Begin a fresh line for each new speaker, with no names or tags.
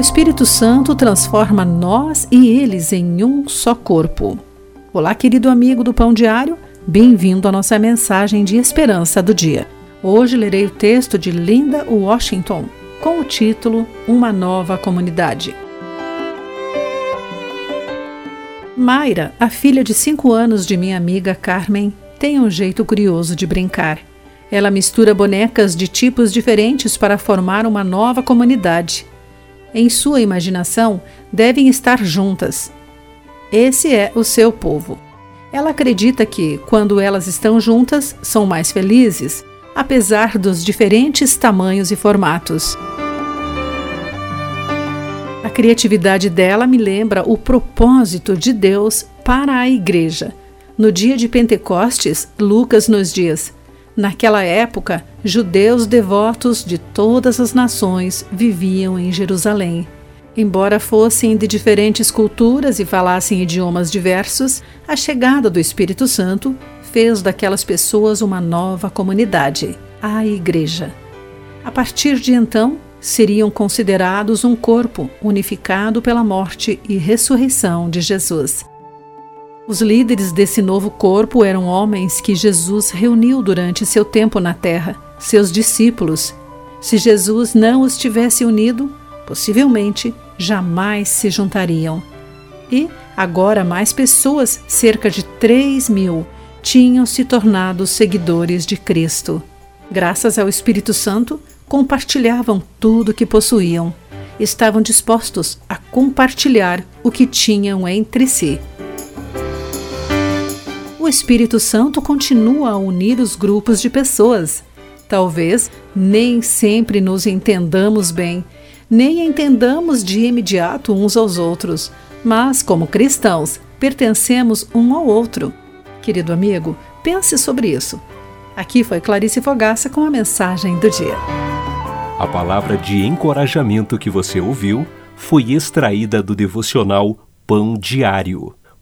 Espírito Santo transforma nós e eles em um só corpo. Olá, querido amigo do Pão Diário, bem-vindo à nossa mensagem de esperança do dia. Hoje lerei o texto de Linda Washington com o título Uma Nova Comunidade. Mayra, a filha de 5 anos de minha amiga Carmen, tem um jeito curioso de brincar. Ela mistura bonecas de tipos diferentes para formar uma nova comunidade. Em sua imaginação, devem estar juntas. Esse é o seu povo. Ela acredita que, quando elas estão juntas, são mais felizes, apesar dos diferentes tamanhos e formatos. A criatividade dela me lembra o propósito de Deus para a igreja. No dia de Pentecostes, Lucas nos diz: Naquela época, judeus devotos de todas as nações viviam em Jerusalém. Embora fossem de diferentes culturas e falassem idiomas diversos, a chegada do Espírito Santo fez daquelas pessoas uma nova comunidade, a Igreja. A partir de então, seriam considerados um corpo unificado pela morte e ressurreição de Jesus. Os líderes desse novo corpo eram homens que Jesus reuniu durante seu tempo na terra, seus discípulos. Se Jesus não os tivesse unido, possivelmente jamais se juntariam. E agora mais pessoas, cerca de 3 mil, tinham se tornado seguidores de Cristo. Graças ao Espírito Santo, compartilhavam tudo o que possuíam. Estavam dispostos a compartilhar o que tinham entre si. O Espírito Santo continua a unir os grupos de pessoas. Talvez nem sempre nos entendamos bem, nem entendamos de imediato uns aos outros, mas, como cristãos, pertencemos um ao outro. Querido amigo, pense sobre isso. Aqui foi Clarice Fogaça com a mensagem do dia.
A palavra de encorajamento que você ouviu foi extraída do devocional Pão Diário.